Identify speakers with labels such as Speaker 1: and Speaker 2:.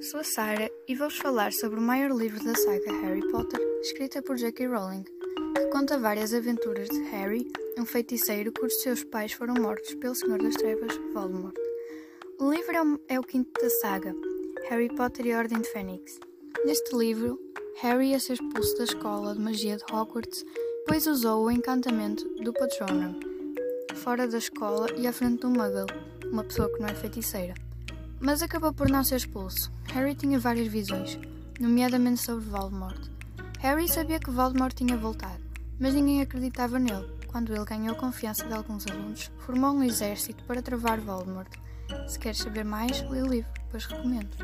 Speaker 1: Sou a Sarah e vou-vos falar sobre o maior livro da saga Harry Potter, escrita por J.K. Rowling, que conta várias aventuras de Harry, um feiticeiro cujos seus pais foram mortos pelo Senhor das Trevas, Voldemort. O livro é o, é o quinto da saga, Harry Potter e a Ordem de Fênix. Neste livro, Harry ia ser expulso da escola de magia de Hogwarts, pois usou o encantamento do Patronum, fora da escola e à frente de um Muggle, uma pessoa que não é feiticeira. Mas acabou por não ser expulso. Harry tinha várias visões, nomeadamente sobre Voldemort. Harry sabia que Voldemort tinha voltado, mas ninguém acreditava nele. Quando ele ganhou a confiança de alguns alunos, formou um exército para travar Voldemort. Se queres saber mais, lê o livro, pois recomendo.